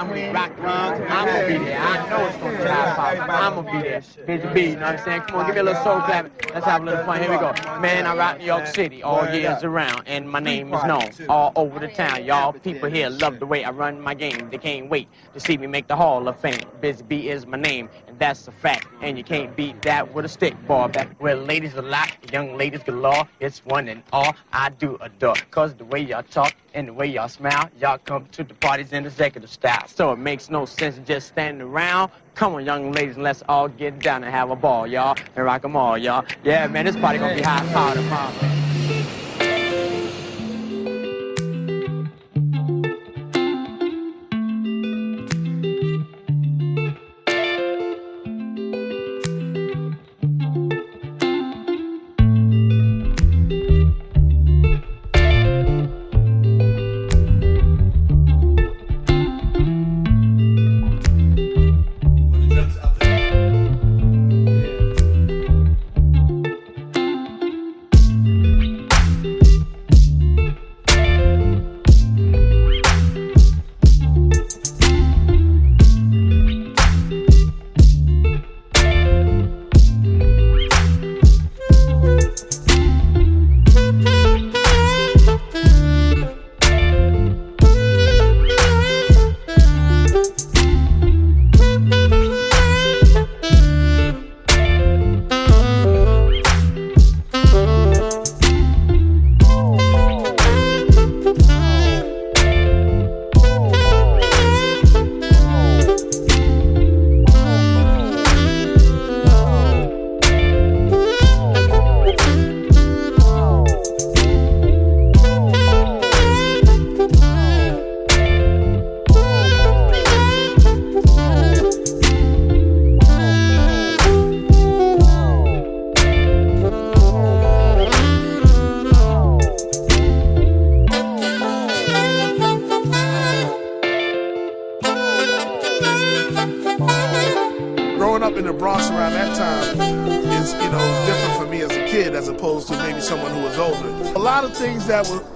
I'm gonna be, rock drums. I'm gonna be there. I know it's gonna high. I'm gonna be there. Busy Bee, you know what I'm saying? Come on, give me a little soul clap. Let's have a little fun. Here we go. Man, I rock New York City all years around, and my name is known all over the town. Y'all people here love the way I run my game. They can't wait to see me make the Hall of Fame. Busy Bee is my name, that's a fact. And you can't beat that with a stick ball. Back where ladies a lot, young ladies galore. It's one and all I do adore. Cause the way y'all talk and the way y'all smile, y'all come to the parties in executive style. So it makes no sense just standing around. Come on, young ladies, let's all get down and have a ball, y'all, and rock 'em all, y'all. Yeah, man, this party gonna be hot tomorrow.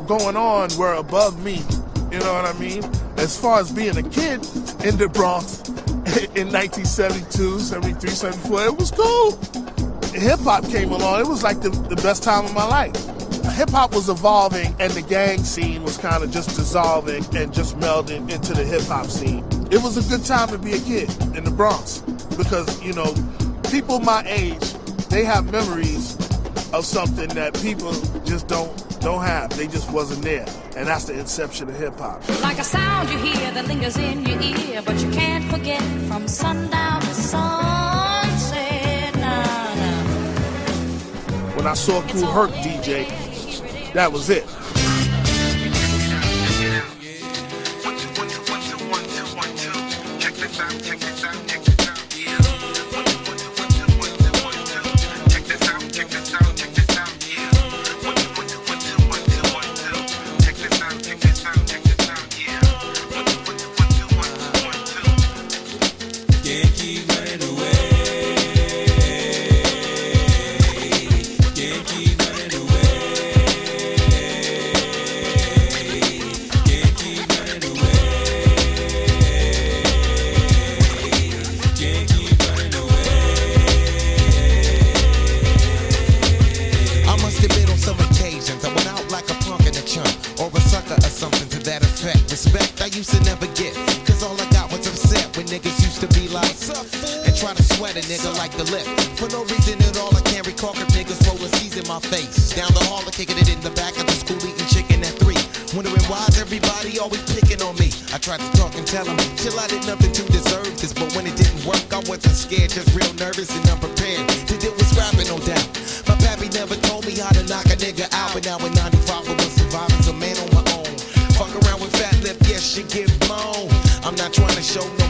Going on were above me. You know what I mean? As far as being a kid in the Bronx in 1972, 73, 74, it was cool. Hip hop came along. It was like the, the best time of my life. Hip hop was evolving and the gang scene was kind of just dissolving and just melding into the hip hop scene. It was a good time to be a kid in the Bronx because, you know, people my age, they have memories of something that people just don't don't have. They just wasn't there. And that's the inception of hip hop. Like a sound you hear that lingers in your ear, but you can't forget from sundown to sunset. Nah, nah. When I saw Kool Herc DJ, that was it. The lip. For no reason at all, I can't recall niggas rolling C's in my face. Down the hall, I kicking it in the back of the school eating chicken at three. Wondering why's everybody always picking on me. I tried to talk and tell them, chill, I did nothing to deserve this. But when it didn't work, I wasn't scared, just real nervous and unprepared. To deal with rapping, no doubt. My pappy never told me how to knock a nigga out, but now in 95 I was surviving, a man on my own. Fuck around with fat lip, yes, she get blown. I'm not trying to show no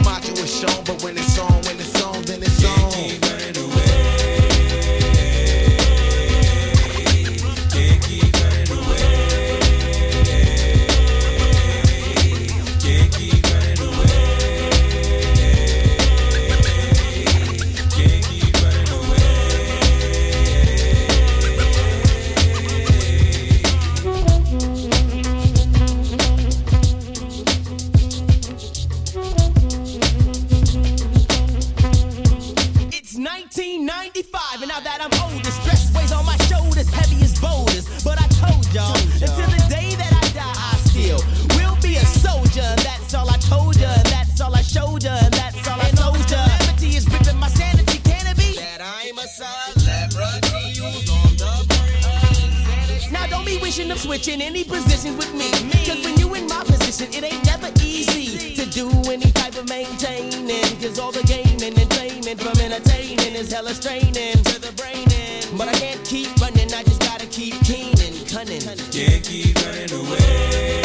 Cause all the gaming and payment from entertaining is hella straining to the brain. But I can't keep running, I just gotta keep keen and cunning. Can't keep running away.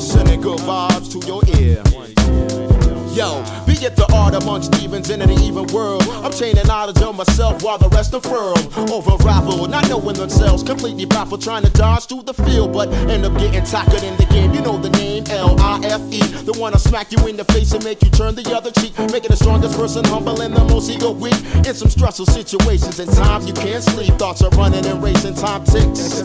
Sending good vibes to your ear. Yo, be it the art amongst Stevens in an even world. I'm chaining knowledge of myself while the rest unfurl. Over raffle, not knowing themselves, completely baffled, trying to dodge through the field, but end up getting tackled in the game. You know the name L I F E, the one I smack you in the face and make you turn the other cheek, making the strongest person humble and the most ego weak. In some stressful situations and times you can't sleep, thoughts are running and racing, time ticks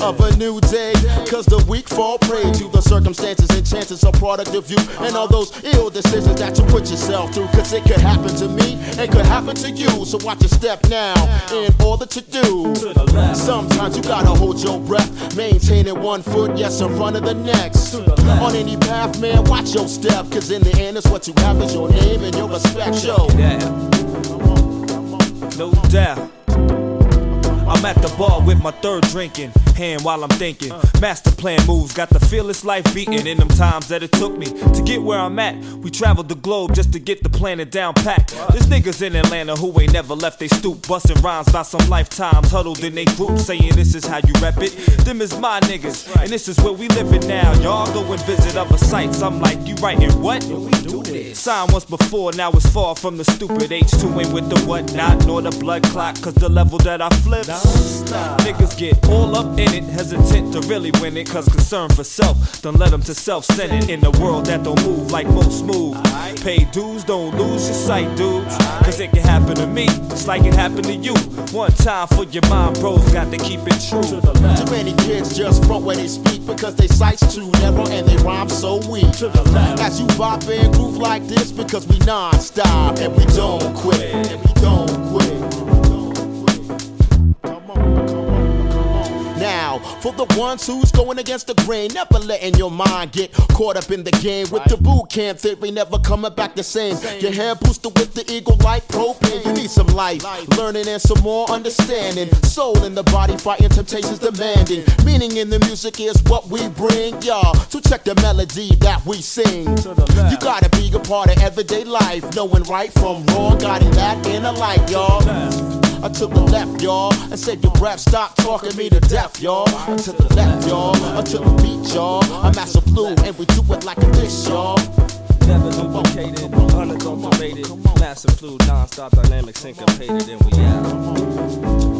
of a new day. Cause the weak fall prey to the circumstances and chances of product of you and all those ill decisions that you put yourself through. Cause it could happen to me, it could happen to you. So watch your step now in order to do. Sometimes you gotta hold your breath, maintaining one foot, yes, in front of the next. On any path, man, watch your step. Cause in the end, it's what you have is your name and your respect. Yo. No doubt. I'm at the bar with my third drinking hand while I'm thinking. Master plan moves, got the fearless life beating in them times that it took me to get where I'm at. We traveled the globe just to get the planet down packed. There's niggas in Atlanta who ain't never left they stoop, busting rhymes by some lifetimes huddled in they group, saying this is how you rep it. Them is my niggas, and this is where we living now. Y'all go and visit other sites. I'm like, you writing what? We do this. Signed once before, now it's far from the stupid H2 ain't with the whatnot, nor the blood clot, cause the level that I flip. Niggas get all up in it, hesitant to really win it, cause concern for self don't let them to self centered in a world that don't move like most move. Pay dues, don't lose your sight, dudes, cause it can happen to me, just like it happened to you. One time for your mind, bros, got to keep it true. Too many kids just front where they speak because they sights too narrow and they rhyme so weak. To the left. As you bop and groove like this because we non-stop and we don't quit. And we don't quit. For the ones who's going against the grain, never letting your mind get caught up in the game. With the boot camp theory, never coming back the same. Your hair boosted with the eagle like propane. You need some life, learning and some more understanding. Soul in the body, fighting temptations demanding. Meaning in the music is what we bring, y'all. So check the melody that we sing. You gotta be a part of everyday life, knowing right from wrong, guiding that inner light, y'all. I took the left, y'all, and said your breath, stop talking me to death, y'all. I took the left, y'all, I took the beat, y'all. I'm master flu, and we do it like this, y'all. Never duplicated, unadulterated, massive flu, non-stop dynamic syncopated, and we out.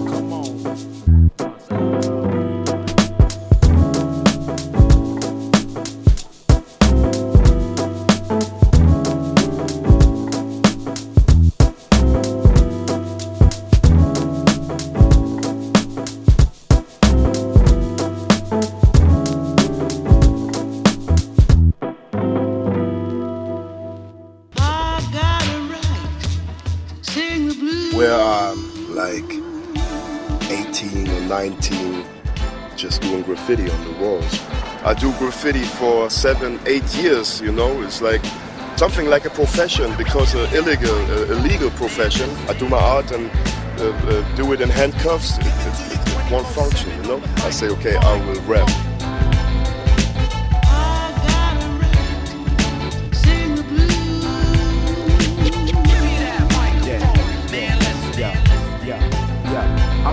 Graffiti for seven, eight years, you know, it's like something like a profession because illegal, illegal profession. I do my art and uh, uh, do it in handcuffs. It, it, it, won't function, you know. I say, okay, I will rap.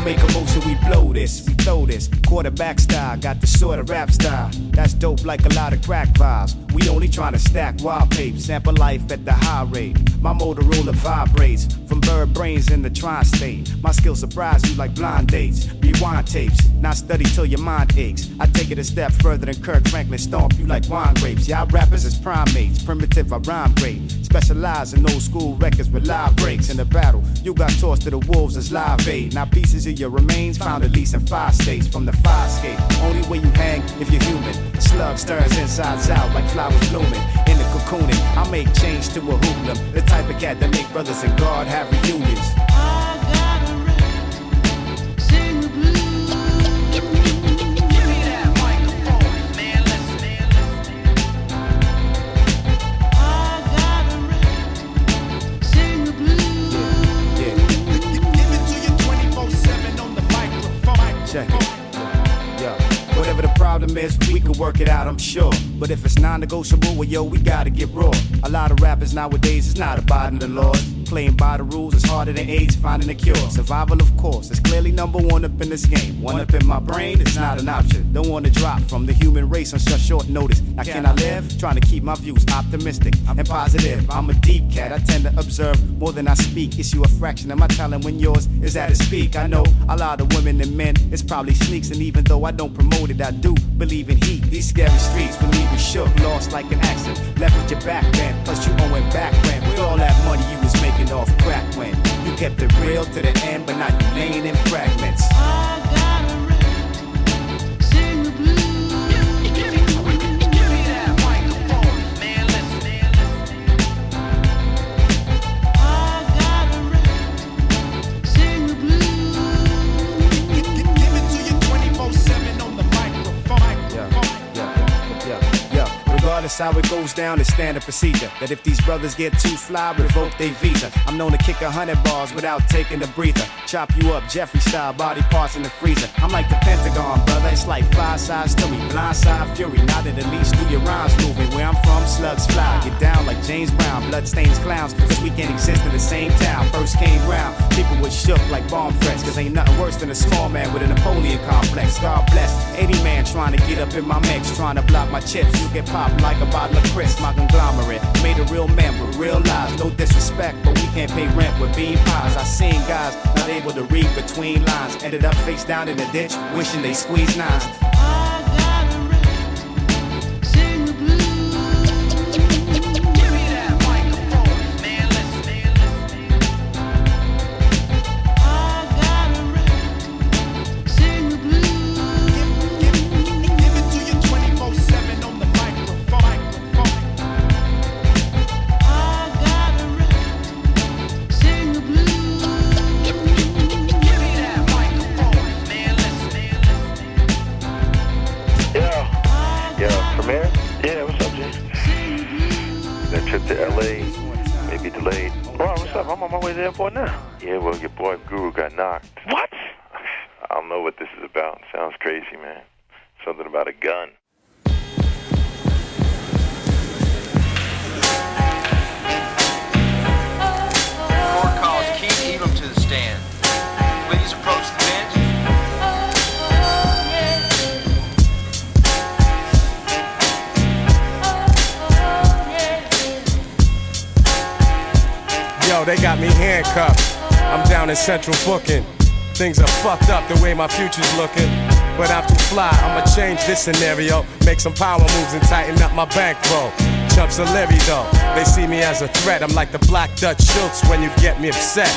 Make a motion, we blow this, we throw this. Quarterback style, got the sort of rap style. That's dope like a lot of crack vibes. We only trying to stack wild papes, sample life at the high rate. My Motorola vibrates from bird brains in the tri-state. My skills surprise you like blind dates. Rewind tapes, not study till your mind aches. I take it a step further than Kirk Franklin, stomp you like wine grapes. Y'all rappers is primates, primitive, I rhyme great. Specialize in old school records with live breaks in the battle. You got tossed to the wolves as live bait. Now pieces of your remains found at least in five states from the fire escape. Only way you hang if you're human. Slug stirs insides out like flowers blooming. In the cocooning, I make change to a hoodlum. The type of cat that make brothers and God have reunions. Is, we can work it out, I'm sure. But if it's non negotiable, well, yo, we gotta get raw. A lot of rappers nowadays is not abiding the laws. Playing by the rules is harder than AIDS finding a cure. Survival, of course, is clearly number one up in this game. One up in my brain, it's not an option. Don't wanna drop from the human race on such short notice. Now, can I live? Trying to keep my views optimistic and positive. I'm a deep cat, I tend to observe more than I speak. Issue a fraction of my talent when yours is at its peak. I know a lot of women and men, it's probably sneaks, and even though I don't promote it, I do believe in heat. These scary streets will leave you shook, lost like an accident. Left with your back bent, plus you owing back rent. With all that money you was off crack when you kept it real to the end, but now you laying in fragments. It goes down, it's standard procedure. That if these brothers get too fly, revoke their visa. I'm known to kick a hundred bars without taking a breather. Chop you up, Jeffrey style, body parts in the freezer. I'm like the Pentagon, brother. It's like five sides to me. Blind side fury. not at least do your rhymes moving. Where I'm from, slugs fly. Get down like James Brown. Bloodstains clowns. Cause we can't exist in the same town. First came round. People was shook like bomb threats. Cause ain't nothing worse than a small man with a Napoleon complex. God bless. 80 man trying to get up in my mix. Trying to block my chips. You get popped like a bottle of Chris. My conglomerate. Made a real man with real lies. No disrespect, but we can't pay rent with bean pies. I seen guys not able to read between lines. Ended up face down in the ditch, wishing they squeezed nines. Down in central booking. Things are fucked up the way my future's looking. But I'm too fly, I'ma change this scenario. Make some power moves and tighten up my bankroll. Chumps are leery though. They see me as a threat. I'm like the black Dutch Schultz when you get me upset.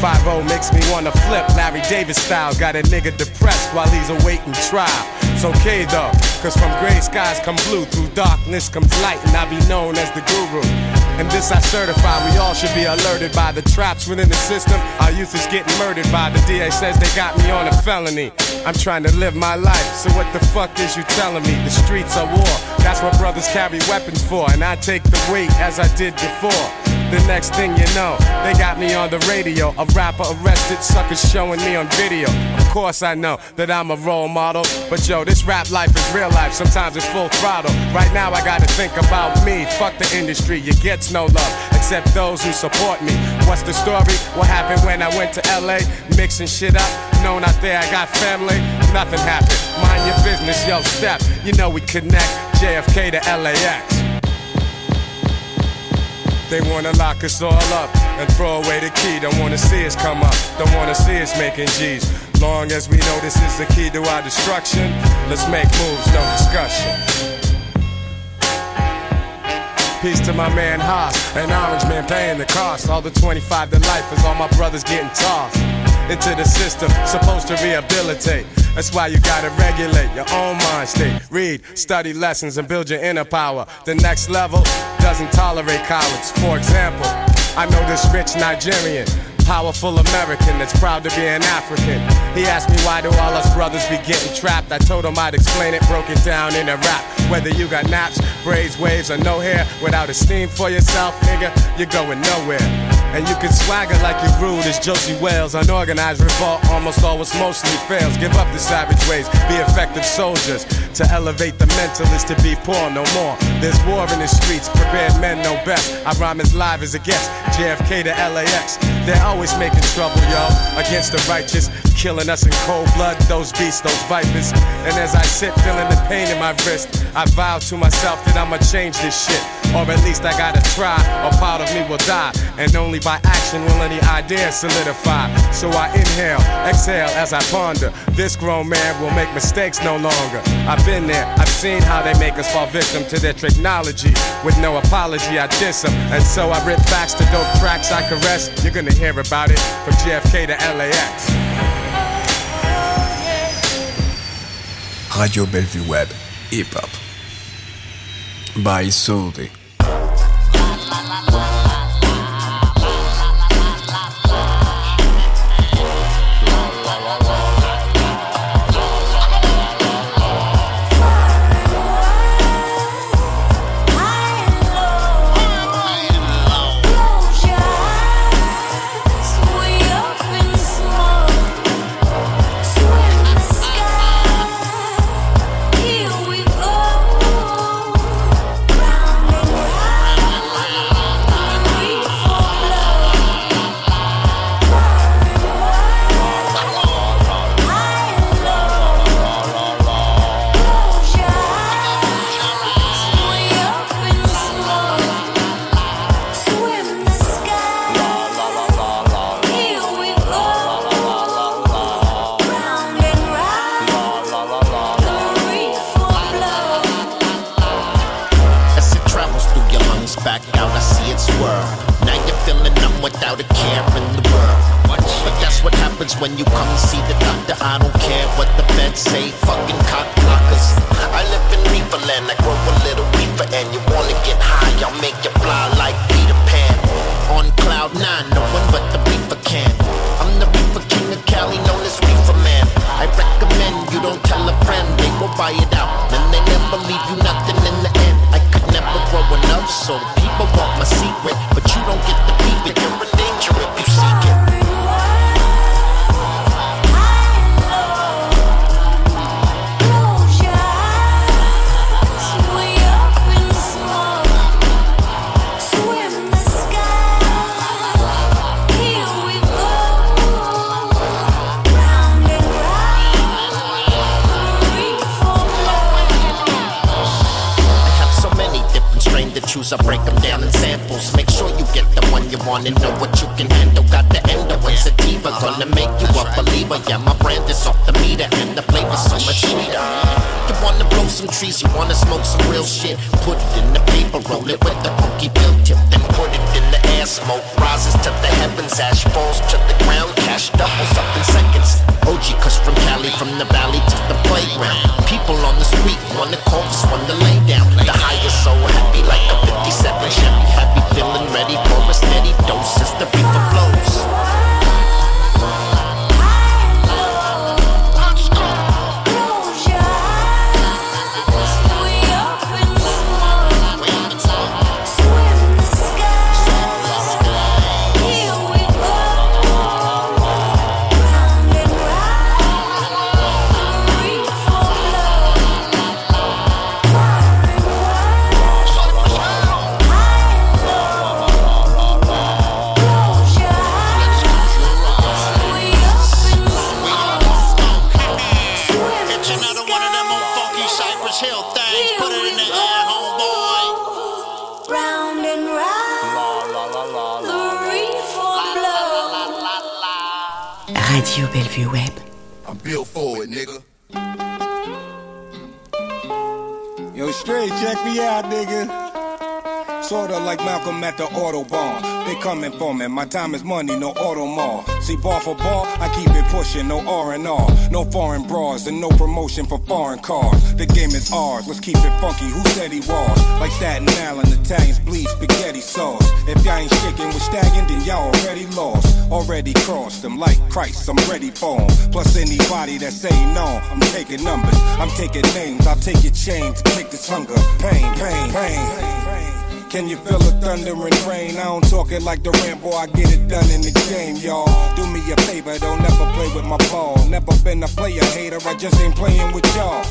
5 makes me wanna flip Larry Davis style. Got a nigga depressed while he's awaiting trial. It's okay though, cause from gray skies come blue. Through darkness comes light, and I be known as the guru. And this I certify, we all should be alerted by the traps within the system. Our youth is getting murdered by the DA says they got me on a felony. I'm trying to live my life, so what the fuck is you telling me? The streets are war, that's what brothers carry weapons for, and I take the weight as I did before. The next thing you know, they got me on the radio. A rapper arrested, suckers showing me on video. Of course, I know that I'm a role model. But yo, this rap life is real life, sometimes it's full throttle. Right now, I gotta think about me. Fuck the industry, you get no love, except those who support me. What's the story? What happened when I went to LA? Mixing shit up, known out there I got family. Nothing happened. Mind your business, yo, step. You know we connect JFK to LAX. They wanna lock us all up and throw away the key. Don't wanna see us come up, don't wanna see us making G's. Long as we know this is the key to our destruction, let's make moves, no discussion. Peace to my man Haas, an orange man paying the cost. All the 25 to life is all my brothers getting tossed into the system, supposed to rehabilitate. That's why you gotta regulate your own mind state. Read, study lessons, and build your inner power. The next level doesn't tolerate cowards. For example, I know this rich Nigerian, powerful American that's proud to be an African. He asked me why do all us brothers be getting trapped. I told him I'd explain it, broke it down in a rap. Whether you got naps, braids, waves, or no hair, without esteem for yourself, nigga, you're going nowhere. And you can swagger like you're rude as Josey Wales. Unorganized revolt almost always mostly fails. Give up the savage ways, be effective soldiers. To elevate the mental is to be poor no more. There's war in the streets, prepared men know best. I rhyme as live as it gets. JFK to LAX. They're always making trouble, y'all, Against the righteous, killing us in cold blood. Those beasts, those vipers. And as I sit feeling the pain in my wrist, I vow to myself that I'ma change this shit. Or at least I gotta try, or part of me will die. And only by action will any idea solidify. So I inhale, exhale as I ponder. This grown man will make mistakes no longer. I've been there, I've seen how they make us fall victim to their technology. With no apology, I diss them. And so I rip facts to dope tracks I caress. You're gonna hear about it from JFK to LAX. Radio Bellevue Web, hip hop. By Saudi. そ。Wanna smoke some real shit. Put it in the paper, roll it with the pokey pill tip, then put it in the air. Smoke rises to the heavens, ash falls to the ground, cash doubles up in seconds. OG Kush from Cali, from the valley to the playground. People on the street wanna call, just wanna lay down. The high is so happy, like a 57 Chevy. Happy, feeling ready for a steady dose as the reaper flows. I'm built for it, nigga. Yo, straight, check me out, nigga. Sorta like Malcolm at the Audubon. They coming for me. My time is money, no auto mall. See, bar for bar, I keep it pushing, no R and R, no foreign bras, and no promotion for foreign cars. The game is ours. Let's keep it funky. Who said he was? Like Staten Island, Italians bleed spaghetti sauce. If y'all ain't shaking with Stallion, then y'all already lost. Already crossed them like Christ. I'm ready for 'em. Plus anybody that say no, I'm taking numbers. I'm taking names. I'll take your chain to take this hunger, pain, pain, pain. Can you feel the thunder and rain? I don't talk it like the Rambo, I get it done in the game, y'all. Do me a favor, don't never play with my ball. Never been a player hater, I just ain't playing with y'all.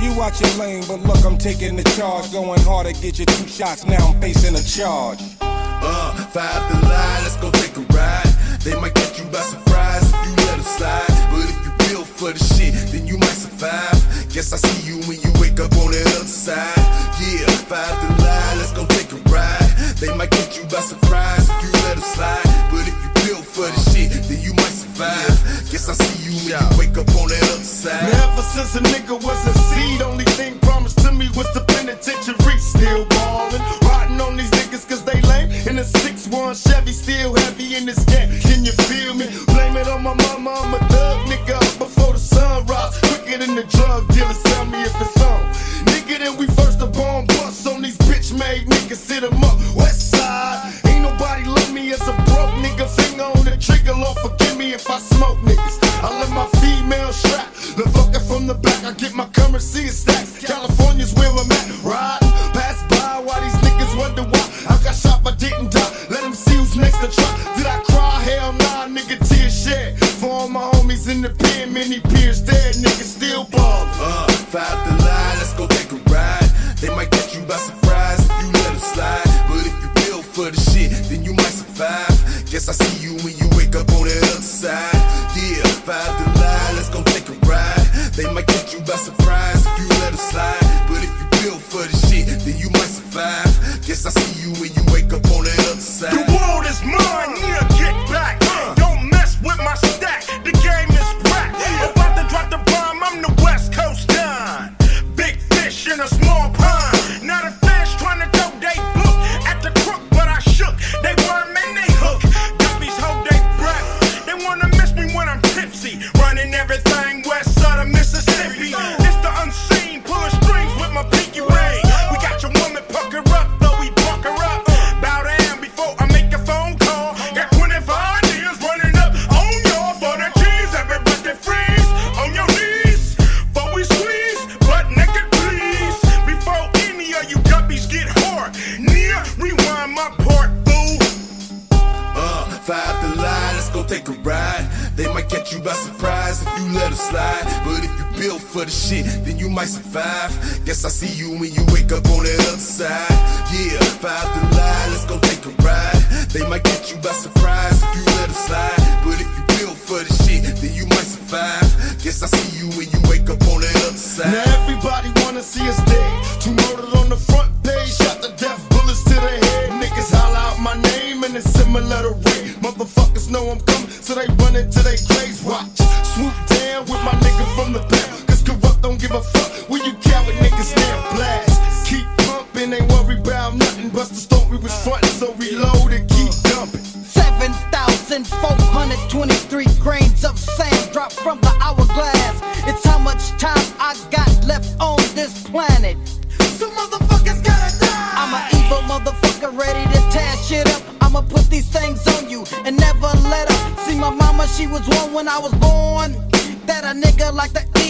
You watch your lane, but look, I'm taking the charge. Going hard to get you two shots, now I'm facing a charge. Uh, five the line, let's go take a ride. They might catch you by surprise if you let them slide. But if you build for the shit, then you might survive. Guess I see you when you wake up on the other side. Yeah, five to line, let's go take a ride. They might catch you by surprise if you let them slide. But if you build for the shit, then you might survive. Guess I see you when you wake up on the other side. Now, ever since a nigga was a seed, only thing promised to me was the penitentiary. Still ballin', riding on these niggas cause. In a 6-1 Chevy, still heavy in this game. Can you feel me? Blame it on my mama, I'm a thug nigga before the sun rise. Quicker than the drug dealers,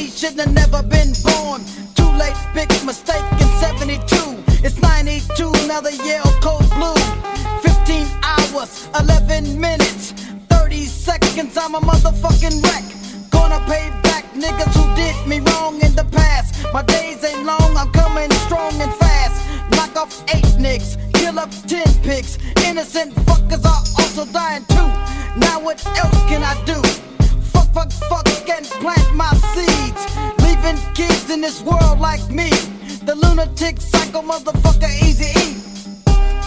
shouldn't have never been born. Too late, big mistake in 72. It's 92, now the Yale cold blue. 15 hours, 11 minutes, 30 seconds, I'm a motherfucking wreck. Gonna pay back niggas who did me wrong in the past. My days ain't long, I'm coming strong and fast. Knock off eight nicks, kill up 10 pigs. Innocent fuckers are also dying too. Now what else can I do? Fuck, fuck, fuck, and plant my seeds. Leaving kids in this world like me. The lunatic psycho motherfucker easy E.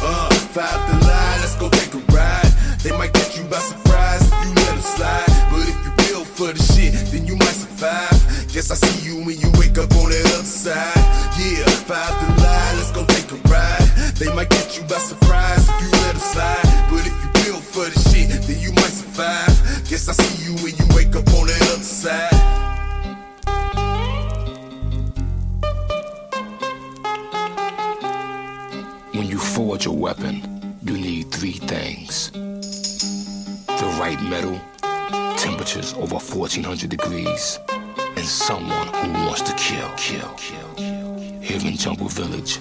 Uh, five to lie, let's go take a ride. They might catch you by surprise if you let them slide. But if you build for the shit, then you might survive. Guess I see you when you wake up on the other side. Yeah, five to lie, let's go take a ride. They might catch you by surprise if you let them slide. But if you build for the shit, then you might survive. Guess I see you when you right metal, temperatures over 1400 degrees, and someone who wants to kill, kill, kill. Here in Jungle Village,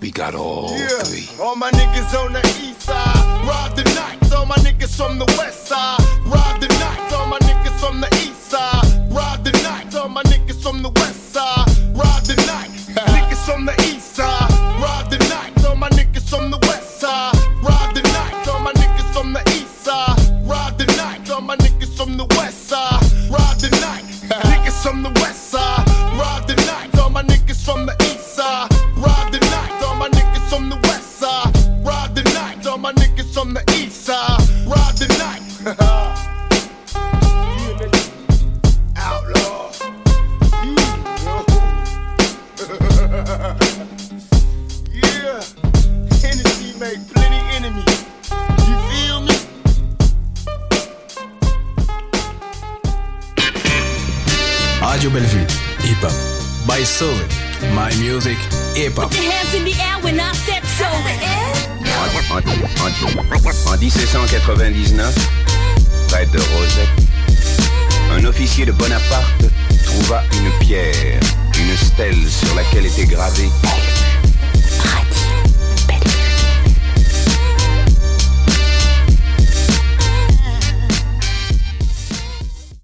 we got all Yeah, three. all my niggas on the east side, rob the night. All my niggas from the west side, rob the night. All my niggas from the east side, rob the night. All my niggas from the west